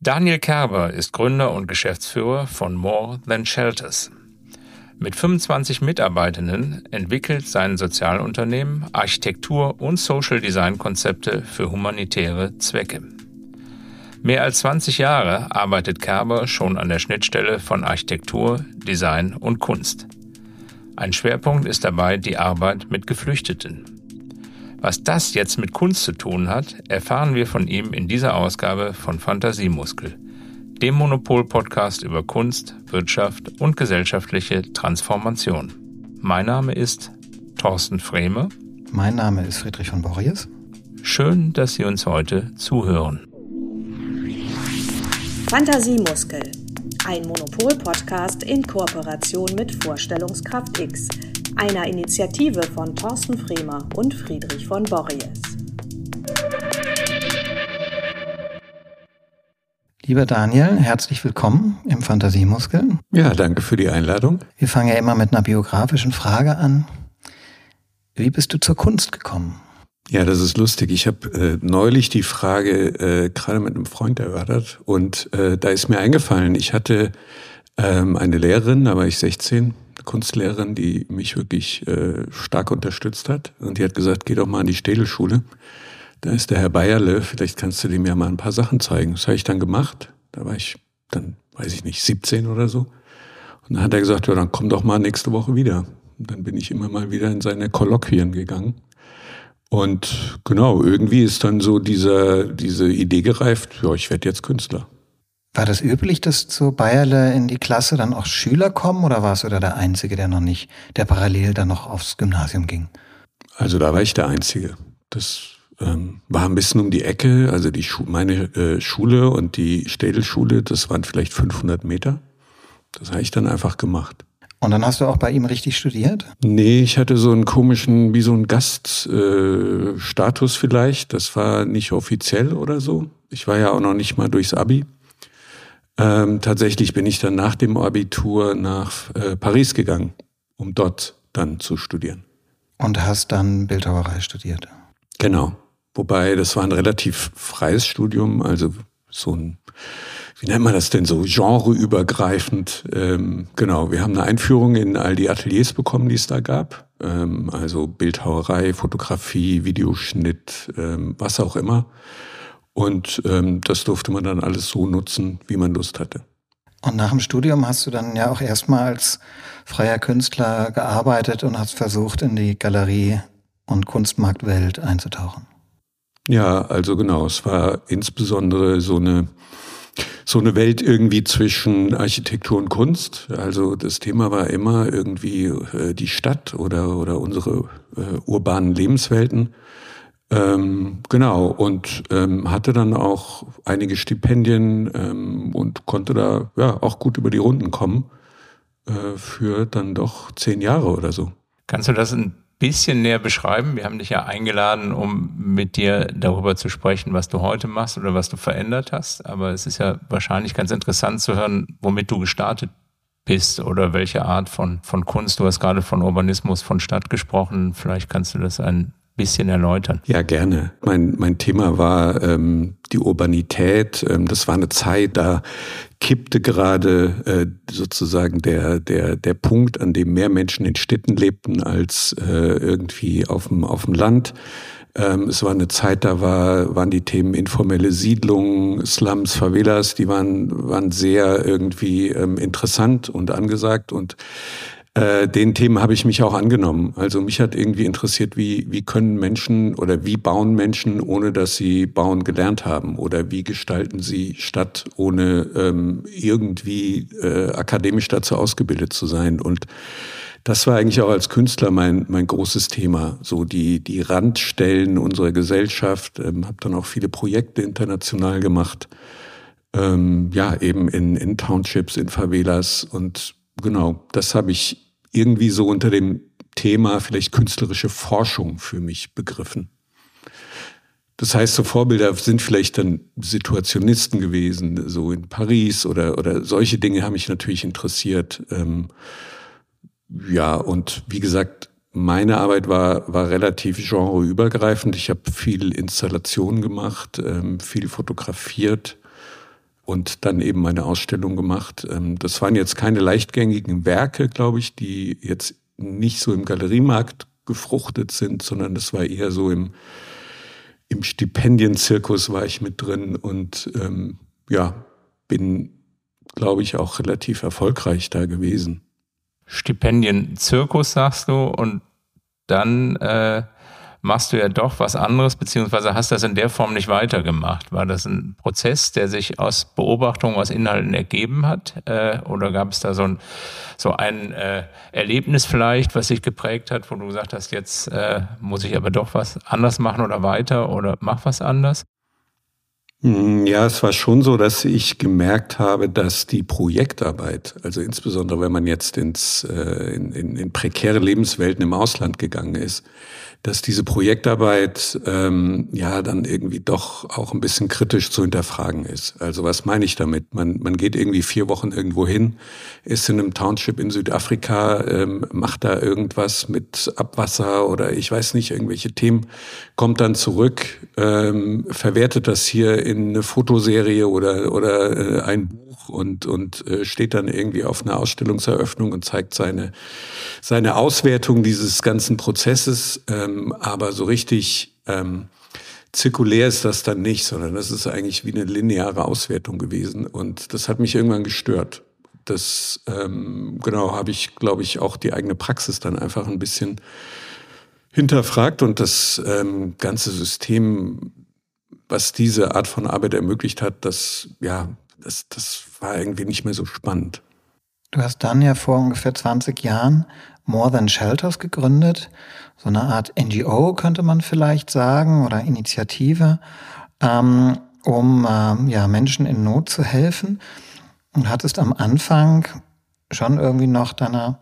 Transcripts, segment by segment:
Daniel Kerber ist Gründer und Geschäftsführer von More Than Shelters. Mit 25 Mitarbeitenden entwickelt sein Sozialunternehmen Architektur- und Social Design Konzepte für humanitäre Zwecke. Mehr als 20 Jahre arbeitet Kerber schon an der Schnittstelle von Architektur, Design und Kunst. Ein Schwerpunkt ist dabei die Arbeit mit Geflüchteten. Was das jetzt mit Kunst zu tun hat, erfahren wir von ihm in dieser Ausgabe von Fantasiemuskel, dem Monopol-Podcast über Kunst, Wirtschaft und gesellschaftliche Transformation. Mein Name ist Thorsten Frehme. Mein Name ist Friedrich von Borries. Schön, dass Sie uns heute zuhören. Fantasiemuskel, ein Monopol-Podcast in Kooperation mit Vorstellungskraft X einer Initiative von Thorsten Fremer und Friedrich von Borries. Lieber Daniel, herzlich willkommen im Fantasiemuskel. Ja, danke für die Einladung. Wir fangen ja immer mit einer biografischen Frage an. Wie bist du zur Kunst gekommen? Ja, das ist lustig. Ich habe äh, neulich die Frage äh, gerade mit einem Freund erörtert und äh, da ist mir eingefallen, ich hatte ähm, eine Lehrerin, da war ich 16, Kunstlehrerin, die mich wirklich äh, stark unterstützt hat. Und die hat gesagt, geh doch mal an die Städelschule. Da ist der Herr Bayerle, vielleicht kannst du dem ja mal ein paar Sachen zeigen. Das habe ich dann gemacht. Da war ich dann, weiß ich nicht, 17 oder so. Und dann hat er gesagt, ja, dann komm doch mal nächste Woche wieder. Und dann bin ich immer mal wieder in seine Kolloquien gegangen. Und genau, irgendwie ist dann so dieser, diese Idee gereift, ja, ich werde jetzt Künstler. War das üblich, dass zu Bayerle in die Klasse dann auch Schüler kommen oder warst du da der Einzige, der noch nicht, der parallel dann noch aufs Gymnasium ging? Also da war ich der Einzige. Das ähm, war ein bisschen um die Ecke. Also die Schu meine äh, Schule und die Städelschule, das waren vielleicht 500 Meter. Das habe ich dann einfach gemacht. Und dann hast du auch bei ihm richtig studiert? Nee, ich hatte so einen komischen, wie so einen Gaststatus äh, vielleicht. Das war nicht offiziell oder so. Ich war ja auch noch nicht mal durchs Abi. Ähm, tatsächlich bin ich dann nach dem Abitur nach äh, Paris gegangen, um dort dann zu studieren. Und hast dann Bildhauerei studiert? Genau. Wobei, das war ein relativ freies Studium, also so ein, wie nennt man das denn so, genreübergreifend. Ähm, genau, wir haben eine Einführung in all die Ateliers bekommen, die es da gab. Ähm, also Bildhauerei, Fotografie, Videoschnitt, ähm, was auch immer. Und ähm, das durfte man dann alles so nutzen, wie man Lust hatte. Und nach dem Studium hast du dann ja auch erstmal als freier Künstler gearbeitet und hast versucht, in die Galerie- und Kunstmarktwelt einzutauchen. Ja, also genau. Es war insbesondere so eine, so eine Welt irgendwie zwischen Architektur und Kunst. Also das Thema war immer irgendwie äh, die Stadt oder, oder unsere äh, urbanen Lebenswelten. Ähm, genau, und ähm, hatte dann auch einige Stipendien ähm, und konnte da ja auch gut über die Runden kommen äh, für dann doch zehn Jahre oder so. Kannst du das ein bisschen näher beschreiben? Wir haben dich ja eingeladen, um mit dir darüber zu sprechen, was du heute machst oder was du verändert hast. Aber es ist ja wahrscheinlich ganz interessant zu hören, womit du gestartet bist oder welche Art von, von Kunst. Du hast gerade von Urbanismus, von Stadt gesprochen. Vielleicht kannst du das ein bisschen erläutern? Ja, gerne. Mein, mein Thema war ähm, die Urbanität. Ähm, das war eine Zeit, da kippte gerade äh, sozusagen der, der, der Punkt, an dem mehr Menschen in Städten lebten als äh, irgendwie auf dem, auf dem Land. Ähm, es war eine Zeit, da war, waren die Themen informelle Siedlungen, Slums, Favelas, die waren, waren sehr irgendwie ähm, interessant und angesagt und äh, den Themen habe ich mich auch angenommen. Also mich hat irgendwie interessiert, wie, wie können Menschen oder wie bauen Menschen, ohne dass sie bauen gelernt haben? Oder wie gestalten sie Stadt, ohne ähm, irgendwie äh, akademisch dazu ausgebildet zu sein? Und das war eigentlich auch als Künstler mein, mein großes Thema. So die, die Randstellen unserer Gesellschaft. Ähm, habe dann auch viele Projekte international gemacht. Ähm, ja, eben in, in Townships, in Favelas und genau, das habe ich irgendwie so unter dem Thema vielleicht künstlerische Forschung für mich begriffen. Das heißt, so Vorbilder sind vielleicht dann Situationisten gewesen, so in Paris oder, oder solche Dinge haben mich natürlich interessiert. Ähm, ja, und wie gesagt, meine Arbeit war, war relativ genreübergreifend. Ich habe viel Installation gemacht, ähm, viel fotografiert, und dann eben meine Ausstellung gemacht. Ähm, das waren jetzt keine leichtgängigen Werke, glaube ich, die jetzt nicht so im Galeriemarkt gefruchtet sind, sondern das war eher so im, im Stipendienzirkus war ich mit drin und ähm, ja, bin, glaube ich, auch relativ erfolgreich da gewesen. Stipendienzirkus sagst du und dann äh, machst du ja doch was anderes, beziehungsweise hast das in der Form nicht weitergemacht. War das ein Prozess, der sich aus Beobachtungen, aus Inhalten ergeben hat? Äh, oder gab es da so ein, so ein äh, Erlebnis vielleicht, was sich geprägt hat, wo du gesagt hast, jetzt äh, muss ich aber doch was anders machen oder weiter oder mach was anders? Hm, ja, es war schon so, dass ich gemerkt habe, dass die Projektarbeit, also insbesondere wenn man jetzt ins, äh, in, in, in prekäre Lebenswelten im Ausland gegangen ist, dass diese Projektarbeit ähm, ja dann irgendwie doch auch ein bisschen kritisch zu hinterfragen ist. Also was meine ich damit? Man, man geht irgendwie vier Wochen irgendwo hin, ist in einem Township in Südafrika, ähm, macht da irgendwas mit Abwasser oder ich weiß nicht, irgendwelche Themen, kommt dann zurück, ähm, verwertet das hier in eine Fotoserie oder, oder äh, ein Buch und, und äh, steht dann irgendwie auf einer Ausstellungseröffnung und zeigt seine, seine Auswertung dieses ganzen Prozesses. Ähm, aber so richtig ähm, zirkulär ist das dann nicht, sondern das ist eigentlich wie eine lineare Auswertung gewesen. Und das hat mich irgendwann gestört. Das, ähm, genau, habe ich, glaube ich, auch die eigene Praxis dann einfach ein bisschen hinterfragt und das ähm, ganze System, was diese Art von Arbeit ermöglicht hat, das, ja, das, das war irgendwie nicht mehr so spannend. Du hast dann ja vor ungefähr 20 Jahren More Than Shelters gegründet, so eine Art NGO könnte man vielleicht sagen oder Initiative, ähm, um äh, ja, Menschen in Not zu helfen und hattest am Anfang schon irgendwie noch deiner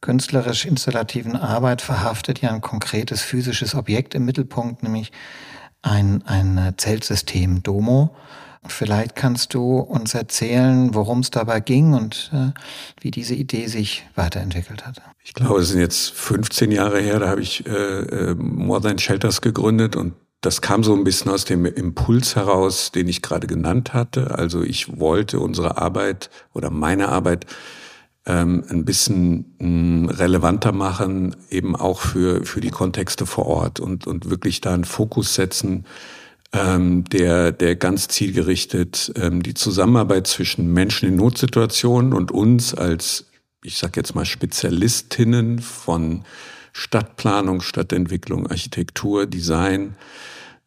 künstlerisch-installativen Arbeit verhaftet ja ein konkretes physisches Objekt im Mittelpunkt, nämlich ein, ein Zeltsystem Domo. Vielleicht kannst du uns erzählen, worum es dabei ging und äh, wie diese Idee sich weiterentwickelt hat. Ich glaube, es sind jetzt 15 Jahre her, da habe ich äh, äh, More Than Shelters gegründet und das kam so ein bisschen aus dem Impuls heraus, den ich gerade genannt hatte. Also ich wollte unsere Arbeit oder meine Arbeit ähm, ein bisschen mm, relevanter machen, eben auch für, für die Kontexte vor Ort und, und wirklich da einen Fokus setzen, ähm, der, der ganz zielgerichtet ähm, die Zusammenarbeit zwischen Menschen in Notsituationen und uns als, ich sag jetzt mal, Spezialistinnen von Stadtplanung, Stadtentwicklung, Architektur, Design,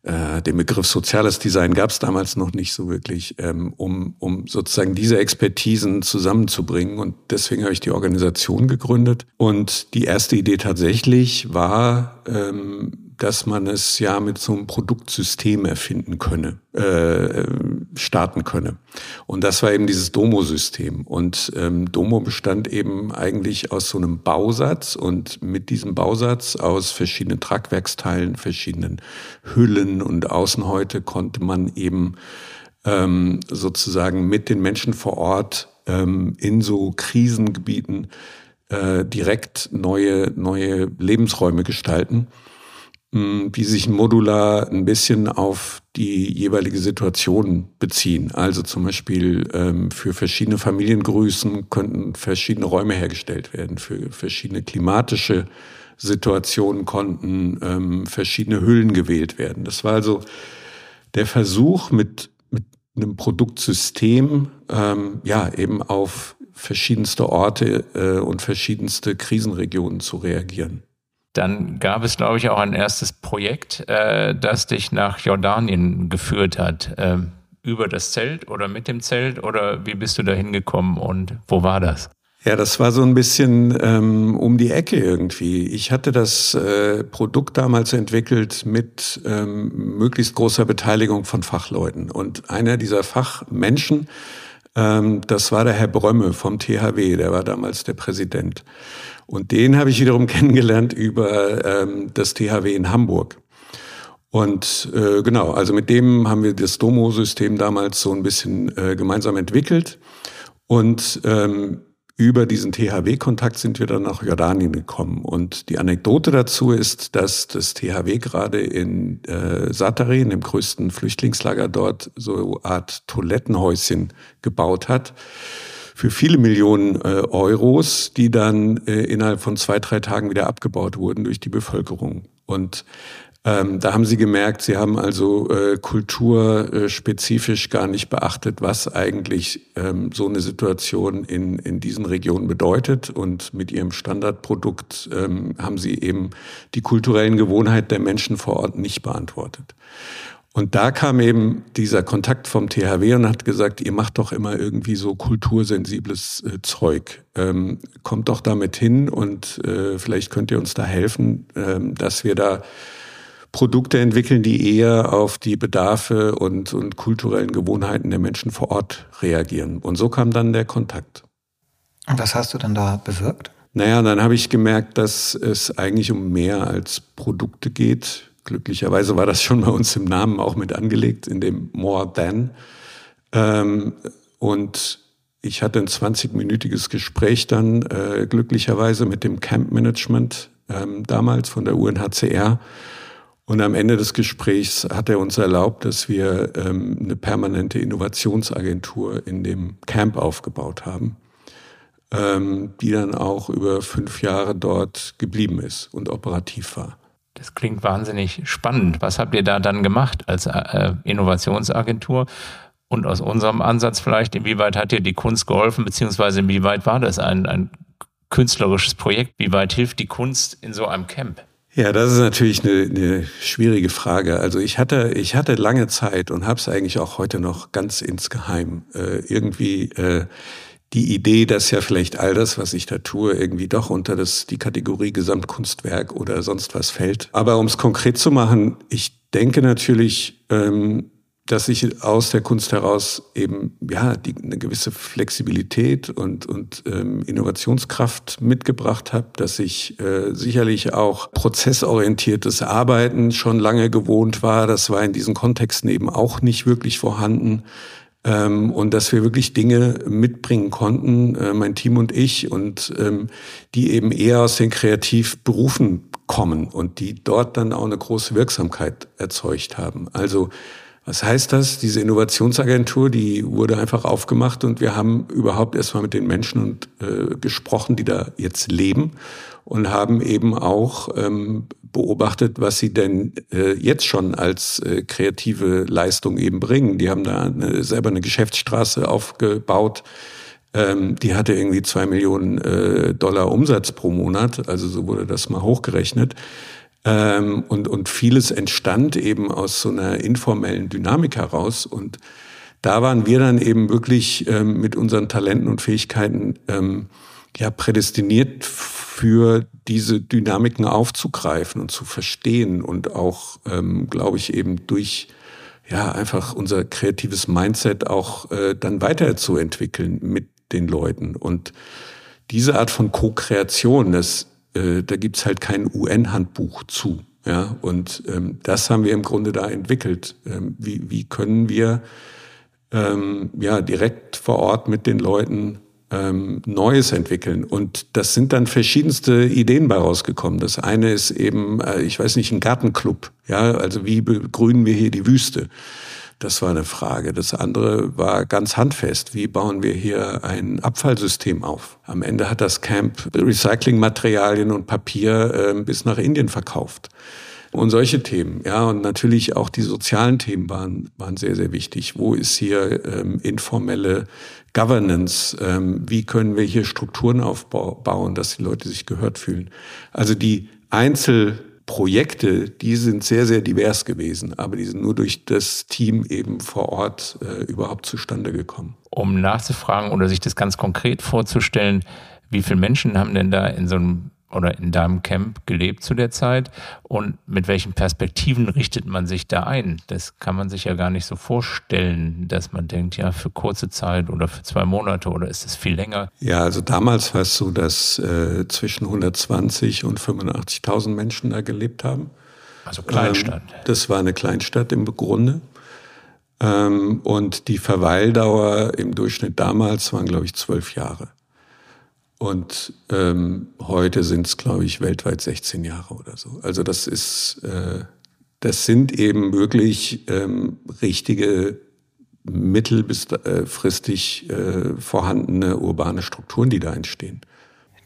äh, den Begriff soziales Design gab es damals noch nicht so wirklich, ähm, um, um sozusagen diese Expertisen zusammenzubringen. Und deswegen habe ich die Organisation gegründet. Und die erste Idee tatsächlich war, ähm, dass man es ja mit so einem Produktsystem erfinden könne, äh, starten könne. Und das war eben dieses Domo-System. Und ähm, Domo bestand eben eigentlich aus so einem Bausatz und mit diesem Bausatz aus verschiedenen Tragwerksteilen, verschiedenen Hüllen und Außenhäute konnte man eben ähm, sozusagen mit den Menschen vor Ort ähm, in so Krisengebieten äh, direkt neue, neue Lebensräume gestalten wie sich modular ein bisschen auf die jeweilige Situation beziehen. Also zum Beispiel ähm, für verschiedene Familiengrößen könnten verschiedene Räume hergestellt werden. Für verschiedene klimatische Situationen konnten ähm, verschiedene Hüllen gewählt werden. Das war also der Versuch mit, mit einem Produktsystem, ähm, ja, eben auf verschiedenste Orte äh, und verschiedenste Krisenregionen zu reagieren. Dann gab es, glaube ich, auch ein erstes Projekt, äh, das dich nach Jordanien geführt hat. Ähm, über das Zelt oder mit dem Zelt oder wie bist du da hingekommen und wo war das? Ja, das war so ein bisschen ähm, um die Ecke irgendwie. Ich hatte das äh, Produkt damals entwickelt mit ähm, möglichst großer Beteiligung von Fachleuten. Und einer dieser Fachmenschen, das war der Herr Brömme vom THW, der war damals der Präsident. Und den habe ich wiederum kennengelernt über ähm, das THW in Hamburg. Und äh, genau, also mit dem haben wir das Domo-System damals so ein bisschen äh, gemeinsam entwickelt. Und ähm, über diesen THW-Kontakt sind wir dann nach Jordanien gekommen. Und die Anekdote dazu ist, dass das THW gerade in äh, Satari, in dem größten Flüchtlingslager dort, so eine Art Toilettenhäuschen gebaut hat für viele Millionen äh, Euros, die dann äh, innerhalb von zwei, drei Tagen wieder abgebaut wurden durch die Bevölkerung. Und ähm, da haben sie gemerkt, sie haben also äh, kulturspezifisch gar nicht beachtet, was eigentlich ähm, so eine Situation in, in diesen Regionen bedeutet. Und mit ihrem Standardprodukt ähm, haben sie eben die kulturellen Gewohnheiten der Menschen vor Ort nicht beantwortet. Und da kam eben dieser Kontakt vom THW und hat gesagt, ihr macht doch immer irgendwie so kultursensibles äh, Zeug. Ähm, kommt doch damit hin und äh, vielleicht könnt ihr uns da helfen, ähm, dass wir da Produkte entwickeln, die eher auf die Bedarfe und, und kulturellen Gewohnheiten der Menschen vor Ort reagieren. Und so kam dann der Kontakt. Und was hast du dann da bewirkt? Naja, dann habe ich gemerkt, dass es eigentlich um mehr als Produkte geht. Glücklicherweise war das schon bei uns im Namen auch mit angelegt, in dem More Than. Ähm, und ich hatte ein 20-minütiges Gespräch dann äh, glücklicherweise mit dem Camp Management ähm, damals von der UNHCR und am Ende des Gesprächs hat er uns erlaubt, dass wir ähm, eine permanente Innovationsagentur in dem Camp aufgebaut haben, ähm, die dann auch über fünf Jahre dort geblieben ist und operativ war. Das klingt wahnsinnig spannend. Was habt ihr da dann gemacht als äh, Innovationsagentur? Und aus unserem Ansatz vielleicht, inwieweit hat dir die Kunst geholfen, beziehungsweise inwieweit war das ein, ein künstlerisches Projekt? Wie weit hilft die Kunst in so einem Camp? Ja, das ist natürlich eine, eine schwierige Frage. Also ich hatte, ich hatte lange Zeit und habe es eigentlich auch heute noch ganz insgeheim äh, irgendwie äh, die Idee, dass ja vielleicht all das, was ich da tue, irgendwie doch unter das, die Kategorie Gesamtkunstwerk oder sonst was fällt. Aber um es konkret zu machen, ich denke natürlich, ähm, dass ich aus der Kunst heraus eben ja die, eine gewisse Flexibilität und, und ähm, Innovationskraft mitgebracht habe, dass ich äh, sicherlich auch prozessorientiertes Arbeiten schon lange gewohnt war. Das war in diesen Kontexten eben auch nicht wirklich vorhanden. Ähm, und dass wir wirklich Dinge mitbringen konnten, äh, mein Team und ich, und ähm, die eben eher aus den Kreativberufen kommen und die dort dann auch eine große Wirksamkeit erzeugt haben. Also was heißt das? Diese Innovationsagentur, die wurde einfach aufgemacht und wir haben überhaupt erstmal mit den Menschen und, äh, gesprochen, die da jetzt leben und haben eben auch ähm, beobachtet, was sie denn äh, jetzt schon als äh, kreative Leistung eben bringen. Die haben da eine, selber eine Geschäftsstraße aufgebaut. Ähm, die hatte irgendwie zwei Millionen äh, Dollar Umsatz pro Monat, also so wurde das mal hochgerechnet. Ähm, und, und vieles entstand eben aus so einer informellen Dynamik heraus. Und da waren wir dann eben wirklich ähm, mit unseren Talenten und Fähigkeiten ähm, ja prädestiniert für diese Dynamiken aufzugreifen und zu verstehen und auch, ähm, glaube ich, eben durch ja einfach unser kreatives Mindset auch äh, dann weiterzuentwickeln mit den Leuten. Und diese Art von Co-Kreation, das äh, da gibt's halt kein UN-Handbuch zu. Ja, und ähm, das haben wir im Grunde da entwickelt. Ähm, wie, wie können wir ähm, ja direkt vor Ort mit den Leuten ähm, Neues entwickeln? Und das sind dann verschiedenste Ideen bei rausgekommen. Das eine ist eben, äh, ich weiß nicht, ein Gartenclub. Ja, also wie begrünen wir hier die Wüste? Das war eine Frage. Das andere war ganz handfest. Wie bauen wir hier ein Abfallsystem auf? Am Ende hat das Camp Recyclingmaterialien und Papier äh, bis nach Indien verkauft. Und solche Themen, ja, und natürlich auch die sozialen Themen waren, waren sehr, sehr wichtig. Wo ist hier ähm, informelle Governance? Ähm, wie können wir hier Strukturen aufbauen, dass die Leute sich gehört fühlen? Also die Einzel Projekte, die sind sehr, sehr divers gewesen, aber die sind nur durch das Team eben vor Ort äh, überhaupt zustande gekommen. Um nachzufragen oder sich das ganz konkret vorzustellen, wie viele Menschen haben denn da in so einem oder in deinem Camp gelebt zu der Zeit und mit welchen Perspektiven richtet man sich da ein? Das kann man sich ja gar nicht so vorstellen, dass man denkt, ja, für kurze Zeit oder für zwei Monate oder ist es viel länger? Ja, also damals war es so, dass äh, zwischen 120 und 85.000 Menschen da gelebt haben. Also Kleinstadt. Ähm, das war eine Kleinstadt im Grunde. Ähm, und die Verweildauer im Durchschnitt damals waren, glaube ich, zwölf Jahre. Und ähm, heute sind es, glaube ich, weltweit 16 Jahre oder so. Also das ist, äh, das sind eben wirklich ähm, richtige mittel- bis äh, fristig äh, vorhandene urbane Strukturen, die da entstehen.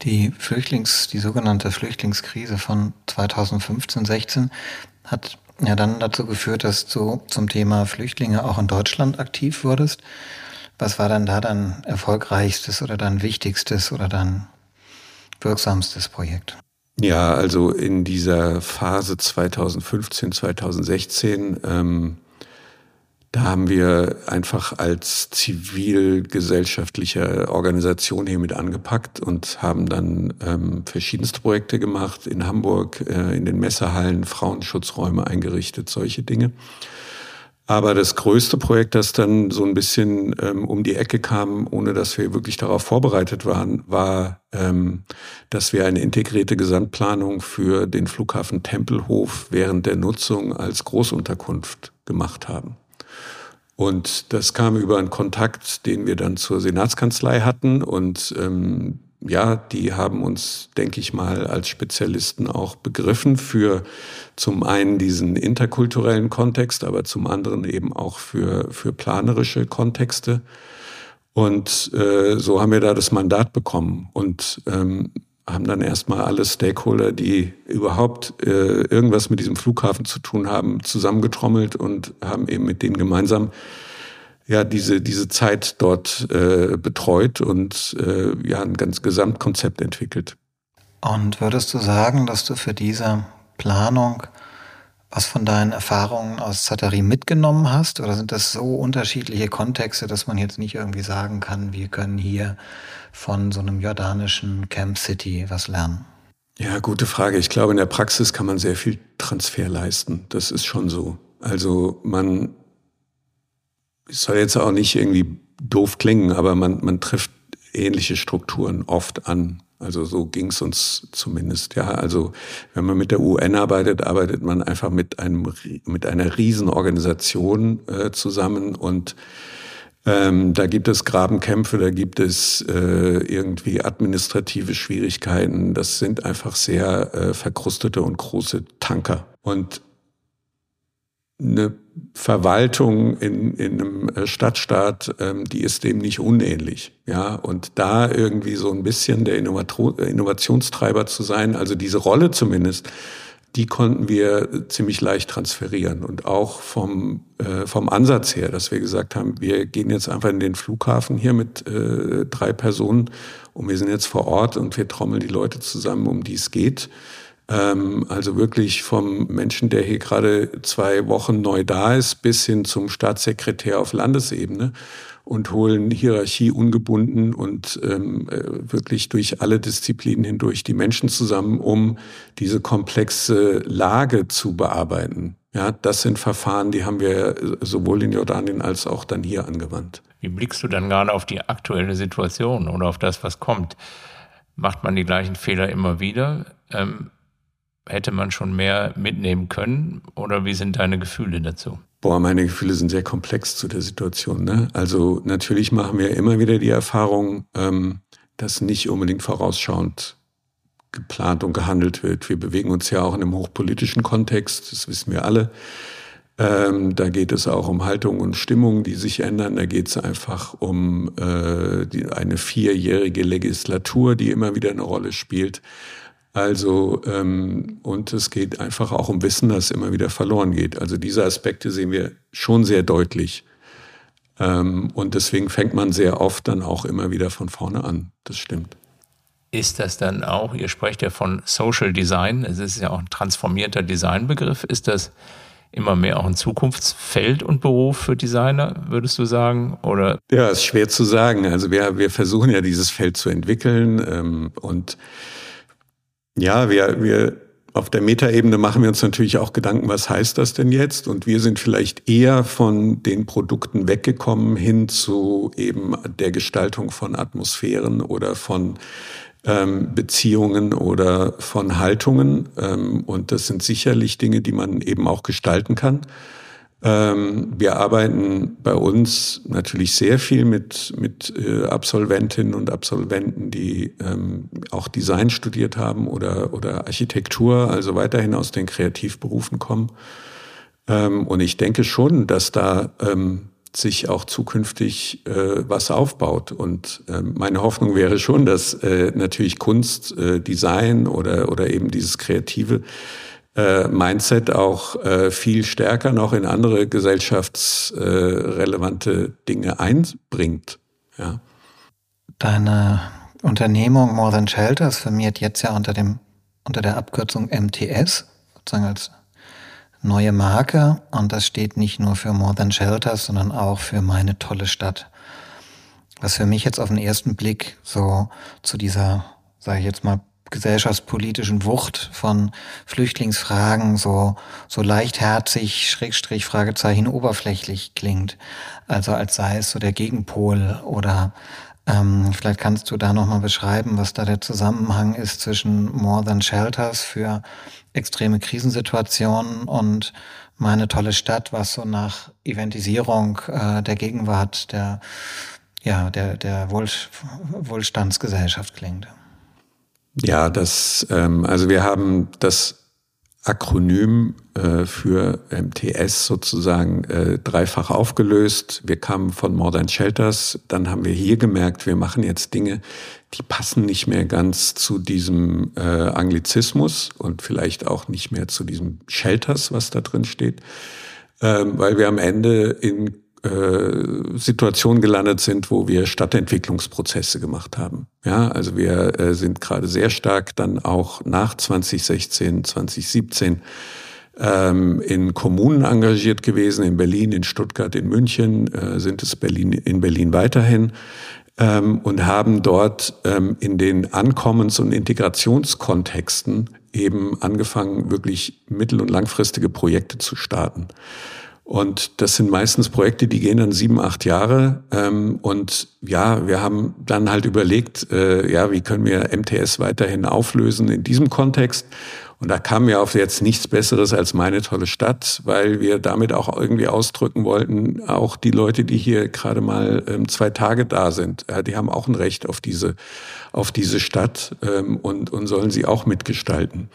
Die Flüchtlings, die sogenannte Flüchtlingskrise von 2015, 16 hat ja dann dazu geführt, dass du zum Thema Flüchtlinge auch in Deutschland aktiv wurdest. Was war dann da dein erfolgreichstes oder dein wichtigstes oder dein wirksamstes Projekt? Ja, also in dieser Phase 2015, 2016 ähm, da haben wir einfach als zivilgesellschaftliche Organisation hier mit angepackt und haben dann ähm, verschiedenste Projekte gemacht in Hamburg, äh, in den Messehallen, Frauenschutzräume eingerichtet, solche Dinge. Aber das größte Projekt, das dann so ein bisschen ähm, um die Ecke kam, ohne dass wir wirklich darauf vorbereitet waren, war, ähm, dass wir eine integrierte Gesamtplanung für den Flughafen Tempelhof während der Nutzung als Großunterkunft gemacht haben. Und das kam über einen Kontakt, den wir dann zur Senatskanzlei hatten. Und ähm, ja, die haben uns, denke ich mal, als Spezialisten auch begriffen für zum einen diesen interkulturellen Kontext, aber zum anderen eben auch für, für planerische Kontexte. Und äh, so haben wir da das Mandat bekommen. Und ähm, haben dann erstmal alle Stakeholder, die überhaupt äh, irgendwas mit diesem Flughafen zu tun haben, zusammengetrommelt und haben eben mit denen gemeinsam ja diese diese Zeit dort äh, betreut und äh, ja ein ganz Gesamtkonzept entwickelt. Und würdest du sagen, dass du für diese Planung was von deinen Erfahrungen aus Zatari mitgenommen hast? Oder sind das so unterschiedliche Kontexte, dass man jetzt nicht irgendwie sagen kann, wir können hier von so einem jordanischen Camp City was lernen? Ja, gute Frage. Ich glaube, in der Praxis kann man sehr viel Transfer leisten. Das ist schon so. Also man soll jetzt auch nicht irgendwie doof klingen, aber man, man trifft ähnliche Strukturen oft an. Also so ging es uns zumindest. Ja, also wenn man mit der UN arbeitet, arbeitet man einfach mit einem mit einer Riesenorganisation äh, zusammen und ähm, da gibt es Grabenkämpfe, da gibt es äh, irgendwie administrative Schwierigkeiten. Das sind einfach sehr äh, verkrustete und große Tanker. Und eine Verwaltung in, in einem äh, Stadtstaat, ähm, die ist dem nicht unähnlich. Ja, und da irgendwie so ein bisschen der Innovationstreiber zu sein, also diese Rolle zumindest, die konnten wir ziemlich leicht transferieren und auch vom, äh, vom Ansatz her, dass wir gesagt haben, wir gehen jetzt einfach in den Flughafen hier mit äh, drei Personen und wir sind jetzt vor Ort und wir trommeln die Leute zusammen, um die es geht. Ähm, also wirklich vom Menschen, der hier gerade zwei Wochen neu da ist, bis hin zum Staatssekretär auf Landesebene und holen Hierarchie ungebunden und ähm, äh, wirklich durch alle Disziplinen hindurch die Menschen zusammen, um diese komplexe Lage zu bearbeiten. Ja, das sind Verfahren, die haben wir äh, sowohl in Jordanien als auch dann hier angewandt. Wie blickst du dann gerade auf die aktuelle Situation oder auf das, was kommt? Macht man die gleichen Fehler immer wieder? Ähm, hätte man schon mehr mitnehmen können? Oder wie sind deine Gefühle dazu? Boah, meine Gefühle sind sehr komplex zu der Situation. Ne? Also natürlich machen wir immer wieder die Erfahrung, ähm, dass nicht unbedingt vorausschauend geplant und gehandelt wird. Wir bewegen uns ja auch in einem hochpolitischen Kontext, das wissen wir alle. Ähm, da geht es auch um Haltung und Stimmung, die sich ändern. Da geht es einfach um äh, die, eine vierjährige Legislatur, die immer wieder eine Rolle spielt. Also, ähm, und es geht einfach auch um Wissen, das immer wieder verloren geht. Also diese Aspekte sehen wir schon sehr deutlich. Ähm, und deswegen fängt man sehr oft dann auch immer wieder von vorne an. Das stimmt. Ist das dann auch, ihr sprecht ja von Social Design, es ist ja auch ein transformierter Designbegriff, ist das immer mehr auch ein Zukunftsfeld und Beruf für Designer, würdest du sagen? Oder? Ja, ist schwer zu sagen. Also wir, wir versuchen ja dieses Feld zu entwickeln ähm, und ja, wir, wir auf der Metaebene machen wir uns natürlich auch Gedanken, was heißt das denn jetzt? Und wir sind vielleicht eher von den Produkten weggekommen hin zu eben der Gestaltung von Atmosphären oder von ähm, Beziehungen oder von Haltungen. Ähm, und das sind sicherlich Dinge, die man eben auch gestalten kann. Ähm, wir arbeiten bei uns natürlich sehr viel mit, mit äh, Absolventinnen und Absolventen, die ähm, auch Design studiert haben oder, oder Architektur, also weiterhin aus den Kreativberufen kommen. Ähm, und ich denke schon, dass da sich auch zukünftig äh, was aufbaut. Und meine Hoffnung wäre schon, dass äh, natürlich Kunst, Design oder, oder eben dieses Kreative Mindset auch äh, viel stärker noch in andere gesellschaftsrelevante äh, Dinge einbringt. Ja. Deine Unternehmung More Than Shelters firmiert jetzt ja unter dem unter der Abkürzung MTS, sozusagen als neue Marke. Und das steht nicht nur für More Than Shelters, sondern auch für meine tolle Stadt. Was für mich jetzt auf den ersten Blick so zu dieser, sage ich jetzt mal, gesellschaftspolitischen Wucht von Flüchtlingsfragen so, so leichtherzig, Schrägstrich, Fragezeichen, oberflächlich klingt. Also als sei es so der Gegenpol oder ähm, vielleicht kannst du da nochmal beschreiben, was da der Zusammenhang ist zwischen More Than Shelters für extreme Krisensituationen und meine tolle Stadt, was so nach Eventisierung äh, der Gegenwart der ja der der Wohl, Wohlstandsgesellschaft klingt. Ja, das, ähm, also wir haben das Akronym äh, für MTS sozusagen äh, dreifach aufgelöst. Wir kamen von Modern Shelters, dann haben wir hier gemerkt, wir machen jetzt Dinge, die passen nicht mehr ganz zu diesem äh, Anglizismus und vielleicht auch nicht mehr zu diesem Shelters, was da drin steht, ähm, weil wir am Ende in Situation gelandet sind, wo wir Stadtentwicklungsprozesse gemacht haben. Ja, also wir äh, sind gerade sehr stark dann auch nach 2016, 2017 ähm, in Kommunen engagiert gewesen, in Berlin, in Stuttgart, in München, äh, sind es Berlin, in Berlin weiterhin ähm, und haben dort ähm, in den Ankommens- und Integrationskontexten eben angefangen, wirklich mittel- und langfristige Projekte zu starten. Und das sind meistens Projekte, die gehen dann sieben, acht Jahre. Ähm, und ja, wir haben dann halt überlegt, äh, ja, wie können wir MTS weiterhin auflösen in diesem Kontext. Und da kam mir auf jetzt nichts Besseres als meine tolle Stadt, weil wir damit auch irgendwie ausdrücken wollten, auch die Leute, die hier gerade mal ähm, zwei Tage da sind, ja, die haben auch ein Recht auf diese, auf diese Stadt ähm, und, und sollen sie auch mitgestalten.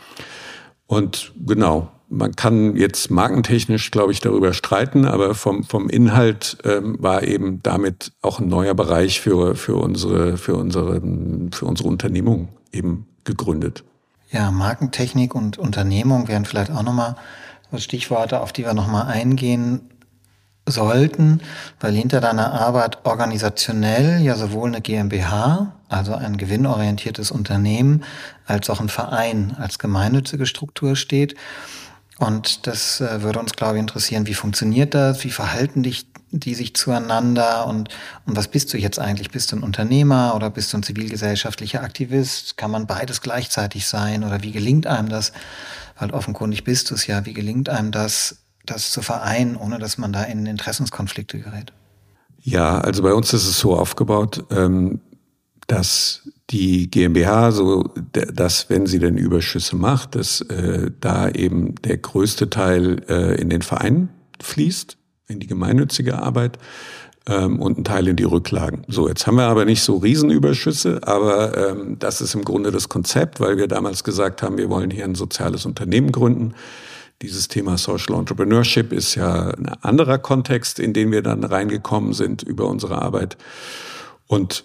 Und genau, man kann jetzt markentechnisch, glaube ich, darüber streiten, aber vom, vom Inhalt ähm, war eben damit auch ein neuer Bereich für, für, unsere, für, unsere, für unsere Unternehmung eben gegründet. Ja, Markentechnik und Unternehmung wären vielleicht auch nochmal Stichworte, auf die wir nochmal eingehen sollten, weil hinter deiner Arbeit organisationell ja sowohl eine GmbH, also ein gewinnorientiertes Unternehmen, als auch ein Verein als gemeinnützige Struktur steht. Und das äh, würde uns, glaube ich, interessieren. Wie funktioniert das? Wie verhalten dich die sich zueinander? Und, und was bist du jetzt eigentlich? Bist du ein Unternehmer oder bist du ein zivilgesellschaftlicher Aktivist? Kann man beides gleichzeitig sein? Oder wie gelingt einem das? Weil offenkundig bist du es ja. Wie gelingt einem das, das zu vereinen, ohne dass man da in Interessenskonflikte gerät? Ja, also bei uns ist es so aufgebaut, ähm, dass die GmbH, so dass wenn sie denn Überschüsse macht, dass äh, da eben der größte Teil äh, in den Verein fließt, in die gemeinnützige Arbeit ähm, und ein Teil in die Rücklagen. So, jetzt haben wir aber nicht so Riesenüberschüsse, aber ähm, das ist im Grunde das Konzept, weil wir damals gesagt haben, wir wollen hier ein soziales Unternehmen gründen. Dieses Thema Social Entrepreneurship ist ja ein anderer Kontext, in den wir dann reingekommen sind über unsere Arbeit. Und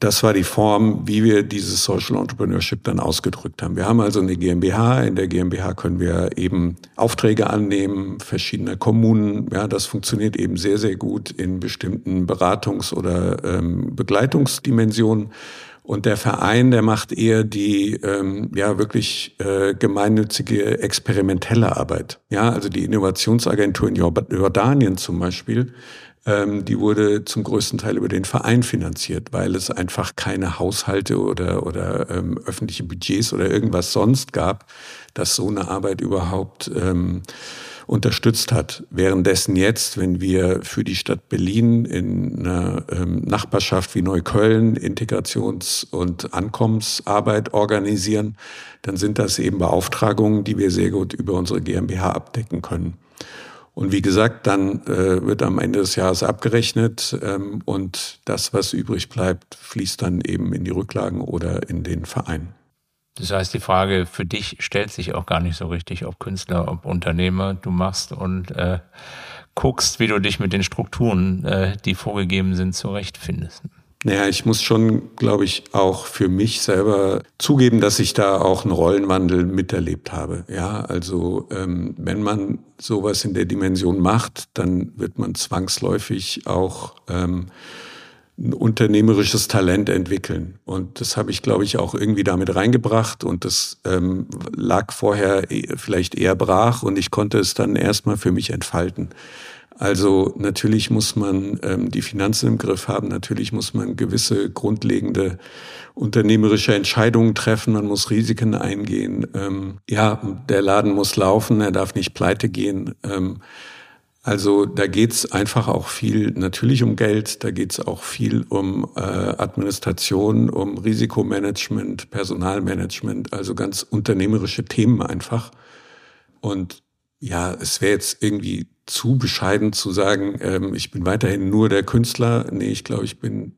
das war die Form, wie wir dieses Social Entrepreneurship dann ausgedrückt haben. Wir haben also eine GmbH. In der GmbH können wir eben Aufträge annehmen, verschiedene Kommunen. Ja, das funktioniert eben sehr, sehr gut in bestimmten Beratungs- oder ähm, Begleitungsdimensionen. Und der Verein, der macht eher die ähm, ja wirklich äh, gemeinnützige experimentelle Arbeit. Ja, also die Innovationsagentur in Jordanien zum Beispiel ähm, die wurde zum größten Teil über den Verein finanziert, weil es einfach keine Haushalte oder, oder ähm, öffentliche Budgets oder irgendwas sonst gab, das so eine Arbeit überhaupt ähm, unterstützt hat. Währenddessen jetzt, wenn wir für die Stadt Berlin in einer ähm, Nachbarschaft wie Neukölln Integrations- und Ankommensarbeit organisieren, dann sind das eben Beauftragungen, die wir sehr gut über unsere GmbH abdecken können. Und wie gesagt, dann äh, wird am Ende des Jahres abgerechnet ähm, und das, was übrig bleibt, fließt dann eben in die Rücklagen oder in den Verein. Das heißt, die Frage für dich stellt sich auch gar nicht so richtig, ob Künstler, ob Unternehmer du machst und äh, guckst, wie du dich mit den Strukturen, äh, die vorgegeben sind, zurechtfindest. Naja, ich muss schon, glaube ich, auch für mich selber zugeben, dass ich da auch einen Rollenwandel miterlebt habe. Ja, also ähm, wenn man sowas in der Dimension macht, dann wird man zwangsläufig auch ähm, ein unternehmerisches Talent entwickeln. Und das habe ich, glaube ich, auch irgendwie damit reingebracht. Und das ähm, lag vorher e, vielleicht eher brach und ich konnte es dann erstmal für mich entfalten. Also natürlich muss man ähm, die Finanzen im Griff haben, natürlich muss man gewisse grundlegende unternehmerische Entscheidungen treffen, man muss Risiken eingehen. Ähm, ja, der Laden muss laufen, er darf nicht pleite gehen. Ähm, also da geht's einfach auch viel natürlich um Geld, da geht's auch viel um äh, Administration, um Risikomanagement, Personalmanagement, also ganz unternehmerische Themen einfach. Und ja, es wäre jetzt irgendwie zu bescheiden zu sagen, ähm, ich bin weiterhin nur der Künstler. Nee, ich glaube, ich bin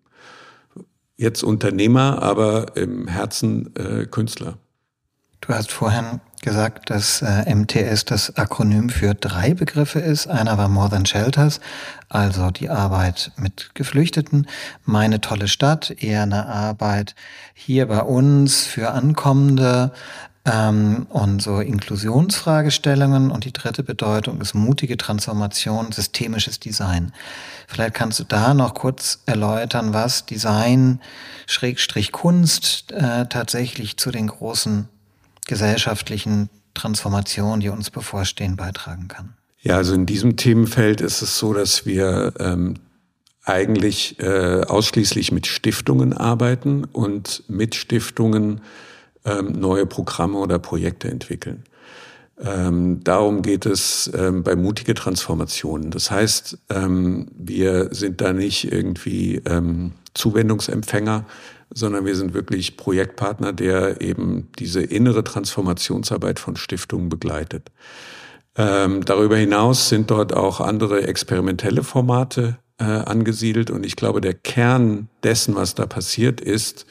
jetzt Unternehmer, aber im Herzen äh, Künstler. Du hast vorhin gesagt, dass äh, MTS das Akronym für drei Begriffe ist. Einer war More Than Shelters, also die Arbeit mit Geflüchteten. Meine tolle Stadt, eher eine Arbeit hier bei uns für Ankommende, ähm, und so Inklusionsfragestellungen. Und die dritte Bedeutung ist mutige Transformation, systemisches Design. Vielleicht kannst du da noch kurz erläutern, was Design, Schrägstrich Kunst äh, tatsächlich zu den großen gesellschaftlichen Transformationen, die uns bevorstehen, beitragen kann. Ja, also in diesem Themenfeld ist es so, dass wir ähm, eigentlich äh, ausschließlich mit Stiftungen arbeiten und mit Stiftungen ähm, neue Programme oder Projekte entwickeln. Ähm, darum geht es ähm, bei mutige Transformationen. Das heißt, ähm, wir sind da nicht irgendwie ähm, Zuwendungsempfänger, sondern wir sind wirklich Projektpartner, der eben diese innere Transformationsarbeit von Stiftungen begleitet. Ähm, darüber hinaus sind dort auch andere experimentelle Formate äh, angesiedelt und ich glaube, der Kern dessen, was da passiert, ist,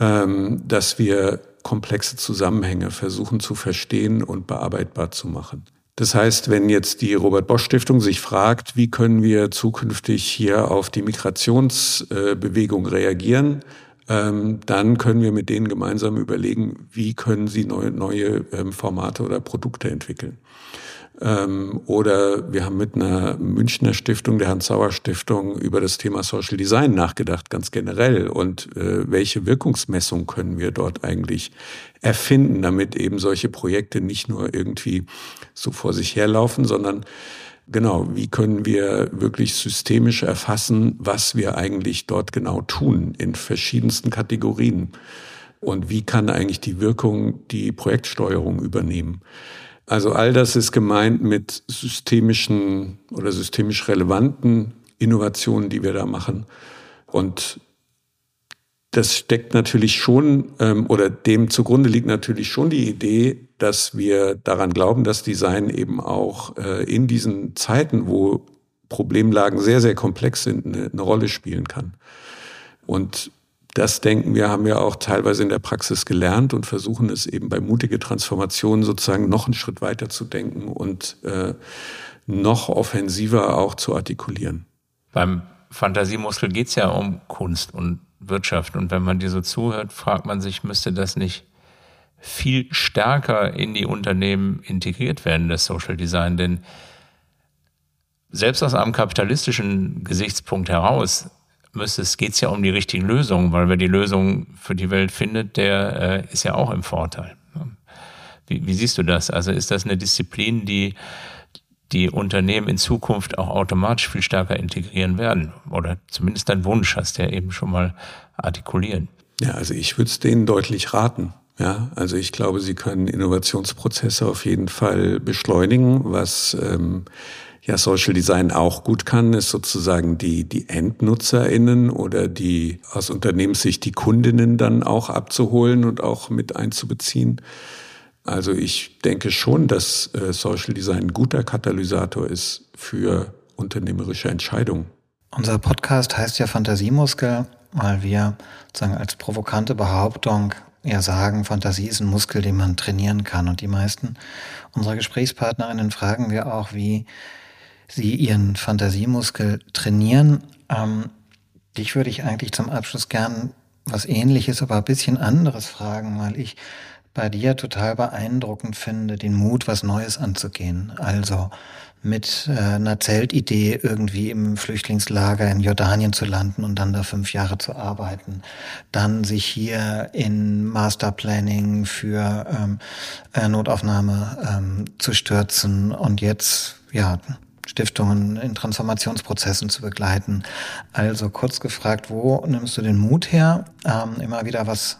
ähm, dass wir komplexe Zusammenhänge versuchen zu verstehen und bearbeitbar zu machen. Das heißt, wenn jetzt die Robert Bosch Stiftung sich fragt, wie können wir zukünftig hier auf die Migrationsbewegung reagieren, ähm, dann können wir mit denen gemeinsam überlegen, wie können sie neue, neue ähm, Formate oder Produkte entwickeln. Ähm, oder wir haben mit einer Münchner Stiftung, der Hans-Sauer-Stiftung, über das Thema Social Design nachgedacht, ganz generell. Und äh, welche Wirkungsmessung können wir dort eigentlich erfinden, damit eben solche Projekte nicht nur irgendwie so vor sich herlaufen, sondern genau, wie können wir wirklich systemisch erfassen, was wir eigentlich dort genau tun in verschiedensten Kategorien. Und wie kann eigentlich die Wirkung die Projektsteuerung übernehmen? Also all das ist gemeint mit systemischen oder systemisch relevanten Innovationen, die wir da machen. Und das steckt natürlich schon, ähm, oder dem zugrunde liegt natürlich schon die Idee, dass wir daran glauben, dass Design eben auch äh, in diesen Zeiten, wo Problemlagen sehr, sehr komplex sind, eine, eine Rolle spielen kann. Und das denken wir, haben wir auch teilweise in der Praxis gelernt und versuchen es eben bei mutige Transformationen sozusagen noch einen Schritt weiter zu denken und äh, noch offensiver auch zu artikulieren. Beim Fantasiemuskel geht es ja um Kunst und Wirtschaft. Und wenn man dir so zuhört, fragt man sich, müsste das nicht viel stärker in die Unternehmen integriert werden, das Social Design? Denn selbst aus einem kapitalistischen Gesichtspunkt heraus müsste es, geht es ja um die richtigen Lösungen, weil wer die Lösung für die Welt findet, der äh, ist ja auch im Vorteil. Wie, wie siehst du das? Also ist das eine Disziplin, die die Unternehmen in Zukunft auch automatisch viel stärker integrieren werden? Oder zumindest dein Wunsch hast du ja eben schon mal artikuliert. Ja, also ich würde es denen deutlich raten. Ja, also ich glaube, sie können Innovationsprozesse auf jeden Fall beschleunigen, was ähm, ja Social Design auch gut kann, ist sozusagen die, die EndnutzerInnen oder die aus Unternehmenssicht die Kundinnen dann auch abzuholen und auch mit einzubeziehen. Also ich denke schon, dass äh, Social Design ein guter Katalysator ist für unternehmerische Entscheidungen. Unser Podcast heißt ja Fantasiemuskel, weil wir sozusagen als provokante Behauptung ja sagen, Fantasie ist ein Muskel, den man trainieren kann. Und die meisten unserer Gesprächspartnerinnen fragen wir auch, wie sie ihren Fantasiemuskel trainieren. Ähm, dich würde ich eigentlich zum Abschluss gern was ähnliches, aber ein bisschen anderes fragen, weil ich bei dir total beeindruckend finde, den Mut, was Neues anzugehen. Also mit äh, einer Zeltidee irgendwie im Flüchtlingslager in Jordanien zu landen und dann da fünf Jahre zu arbeiten. Dann sich hier in Masterplanning für ähm, äh, Notaufnahme ähm, zu stürzen und jetzt, ja, Stiftungen in Transformationsprozessen zu begleiten. Also kurz gefragt, wo nimmst du den Mut her, ähm, immer wieder was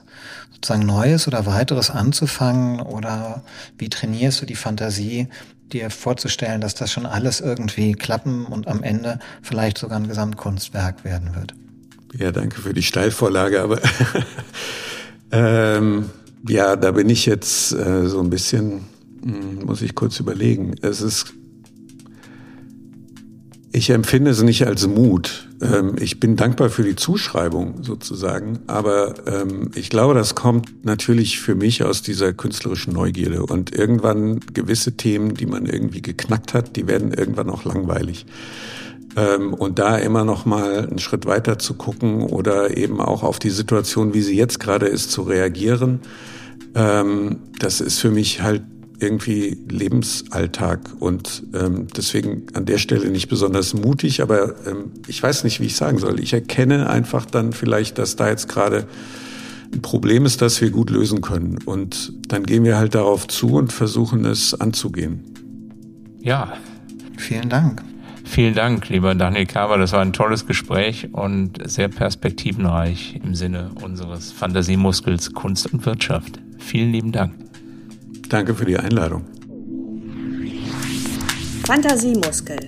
sozusagen Neues oder weiteres anzufangen oder wie trainierst du die Fantasie, dir vorzustellen, dass das schon alles irgendwie klappen und am Ende vielleicht sogar ein Gesamtkunstwerk werden wird? Ja, danke für die Steilvorlage, aber ähm, ja, da bin ich jetzt äh, so ein bisschen, hm, muss ich kurz überlegen. Es ist ich empfinde es nicht als Mut. Ähm, ich bin dankbar für die Zuschreibung sozusagen, aber ähm, ich glaube, das kommt natürlich für mich aus dieser künstlerischen Neugierde und irgendwann gewisse Themen, die man irgendwie geknackt hat, die werden irgendwann auch langweilig. Ähm, und da immer noch mal einen Schritt weiter zu gucken oder eben auch auf die Situation, wie sie jetzt gerade ist, zu reagieren, das ist für mich halt irgendwie Lebensalltag und ähm, deswegen an der Stelle nicht besonders mutig, aber ähm, ich weiß nicht, wie ich sagen soll. Ich erkenne einfach dann vielleicht, dass da jetzt gerade ein Problem ist, das wir gut lösen können und dann gehen wir halt darauf zu und versuchen es anzugehen. Ja. Vielen Dank. Vielen Dank, lieber Daniel Kaber. Das war ein tolles Gespräch und sehr perspektivenreich im Sinne unseres Fantasiemuskels Kunst und Wirtschaft. Vielen lieben Dank. Danke für die Einladung. Fantasiemuskel.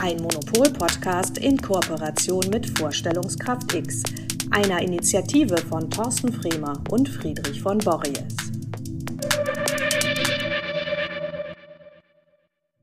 Ein Monopol-Podcast in Kooperation mit Vorstellungskraft X, einer Initiative von Thorsten Fremer und Friedrich von Borries.